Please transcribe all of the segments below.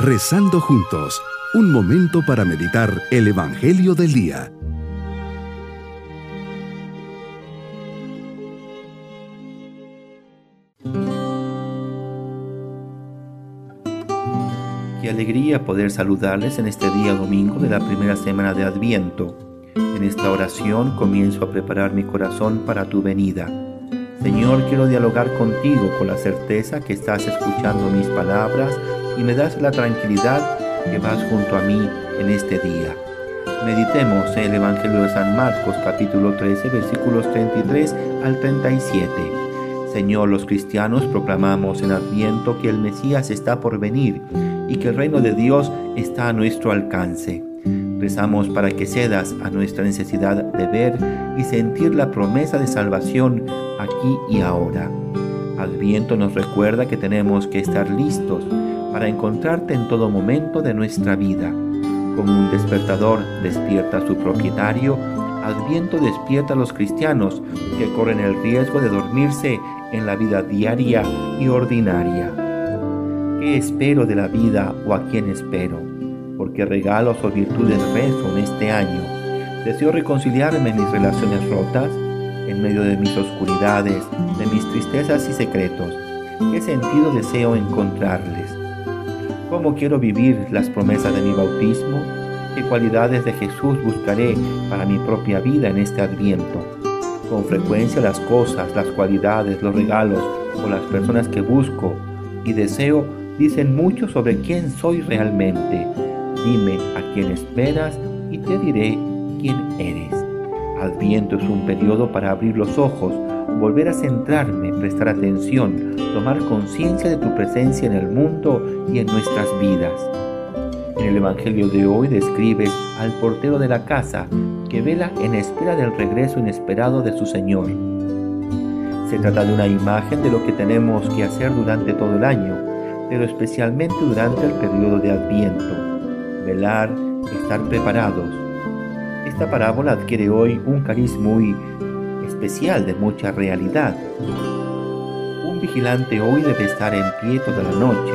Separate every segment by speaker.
Speaker 1: Rezando juntos, un momento para meditar el Evangelio del Día.
Speaker 2: Qué alegría poder saludarles en este día domingo de la primera semana de Adviento. En esta oración comienzo a preparar mi corazón para tu venida. Señor, quiero dialogar contigo con la certeza que estás escuchando mis palabras y me das la tranquilidad que vas junto a mí en este día. Meditemos en el Evangelio de San Marcos capítulo 13 versículos 33 al 37. Señor, los cristianos proclamamos en Adviento que el Mesías está por venir y que el reino de Dios está a nuestro alcance. Rezamos para que cedas a nuestra necesidad de ver y sentir la promesa de salvación aquí y ahora. Adviento nos recuerda que tenemos que estar listos para encontrarte en todo momento de nuestra vida. Como un despertador despierta a su propietario, Adviento despierta a los cristianos que corren el riesgo de dormirse en la vida diaria y ordinaria. ¿Qué espero de la vida o a quién espero? porque regalos o virtudes rezo en este año. Deseo reconciliarme en mis relaciones rotas, en medio de mis oscuridades, de mis tristezas y secretos. ¿Qué sentido deseo encontrarles? ¿Cómo quiero vivir las promesas de mi bautismo? ¿Qué cualidades de Jesús buscaré para mi propia vida en este adviento? Con frecuencia las cosas, las cualidades, los regalos o las personas que busco y deseo dicen mucho sobre quién soy realmente Dime a quién esperas y te diré quién eres. Adviento es un periodo para abrir los ojos, volver a centrarme, prestar atención, tomar conciencia de tu presencia en el mundo y en nuestras vidas. En el Evangelio de hoy describes al portero de la casa que vela en espera del regreso inesperado de su Señor. Se trata de una imagen de lo que tenemos que hacer durante todo el año, pero especialmente durante el periodo de Adviento velar, estar preparados. Esta parábola adquiere hoy un cariz muy especial de mucha realidad. Un vigilante hoy debe estar en pie toda la noche,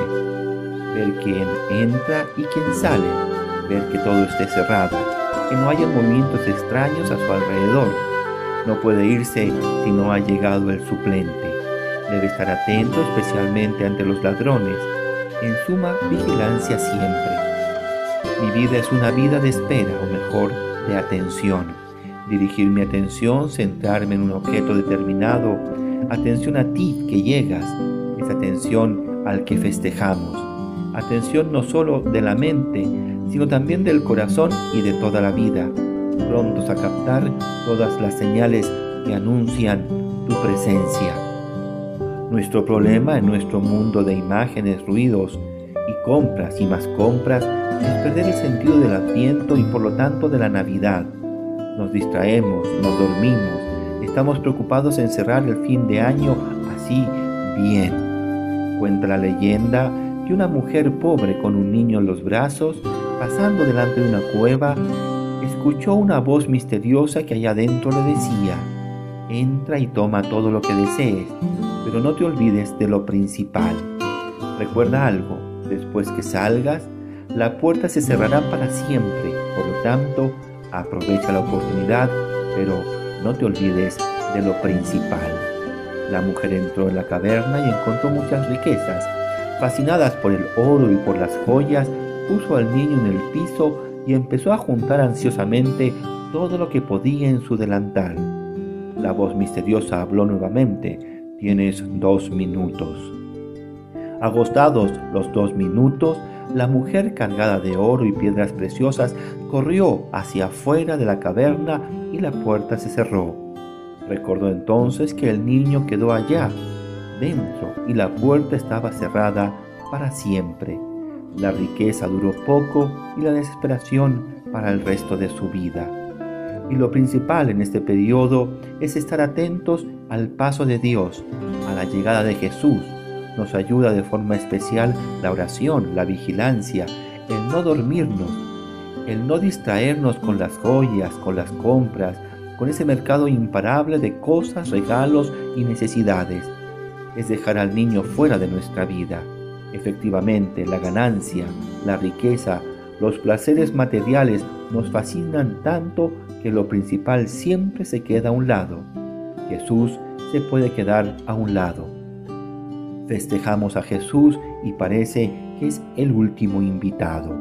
Speaker 2: ver quién entra y quién sale, ver que todo esté cerrado, que no haya movimientos extraños a su alrededor. No puede irse si no ha llegado el suplente. Debe estar atento especialmente ante los ladrones. En suma, vigilancia siempre. Mi vida es una vida de espera, o mejor, de atención. Dirigir mi atención, centrarme en un objeto determinado, atención a ti que llegas, es atención al que festejamos. Atención no solo de la mente, sino también del corazón y de toda la vida, prontos a captar todas las señales que anuncian tu presencia. Nuestro problema en nuestro mundo de imágenes, ruidos y compras y más compras es perder el sentido del adviento y por lo tanto de la Navidad. Nos distraemos, nos dormimos, estamos preocupados en cerrar el fin de año así bien. Cuenta la leyenda que una mujer pobre con un niño en los brazos, pasando delante de una cueva, escuchó una voz misteriosa que allá adentro le decía, entra y toma todo lo que desees, pero no te olvides de lo principal. Recuerda algo, después que salgas, la puerta se cerrará para siempre. Por lo tanto, aprovecha la oportunidad, pero no te olvides de lo principal. La mujer entró en la caverna y encontró muchas riquezas. Fascinadas por el oro y por las joyas, puso al niño en el piso y empezó a juntar ansiosamente todo lo que podía en su delantal. La voz misteriosa habló nuevamente. Tienes dos minutos. Agostados los dos minutos, la mujer cargada de oro y piedras preciosas corrió hacia afuera de la caverna y la puerta se cerró. Recordó entonces que el niño quedó allá, dentro, y la puerta estaba cerrada para siempre. La riqueza duró poco y la desesperación para el resto de su vida. Y lo principal en este periodo es estar atentos al paso de Dios, a la llegada de Jesús, nos ayuda de forma especial la oración, la vigilancia, el no dormirnos, el no distraernos con las joyas, con las compras, con ese mercado imparable de cosas, regalos y necesidades. Es dejar al niño fuera de nuestra vida. Efectivamente, la ganancia, la riqueza, los placeres materiales nos fascinan tanto que lo principal siempre se queda a un lado. Jesús se puede quedar a un lado. Festejamos a Jesús y parece que es el último invitado.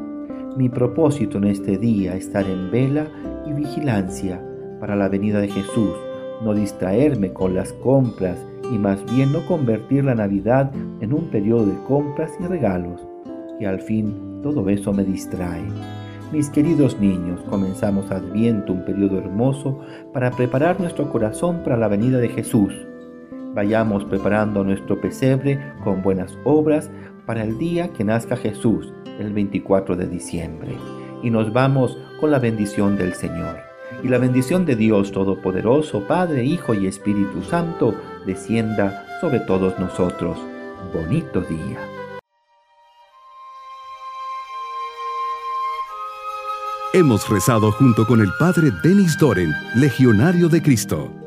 Speaker 2: Mi propósito en este día es estar en vela y vigilancia para la venida de Jesús, no distraerme con las compras y más bien no convertir la Navidad en un periodo de compras y regalos, que al fin todo eso me distrae. Mis queridos niños, comenzamos Adviento, un periodo hermoso para preparar nuestro corazón para la venida de Jesús. Vayamos preparando nuestro pesebre con buenas obras para el día que nazca Jesús, el 24 de diciembre. Y nos vamos con la bendición del Señor. Y la bendición de Dios Todopoderoso, Padre, Hijo y Espíritu Santo, descienda sobre todos nosotros. Bonito día.
Speaker 1: Hemos rezado junto con el Padre Denis Doren, Legionario de Cristo.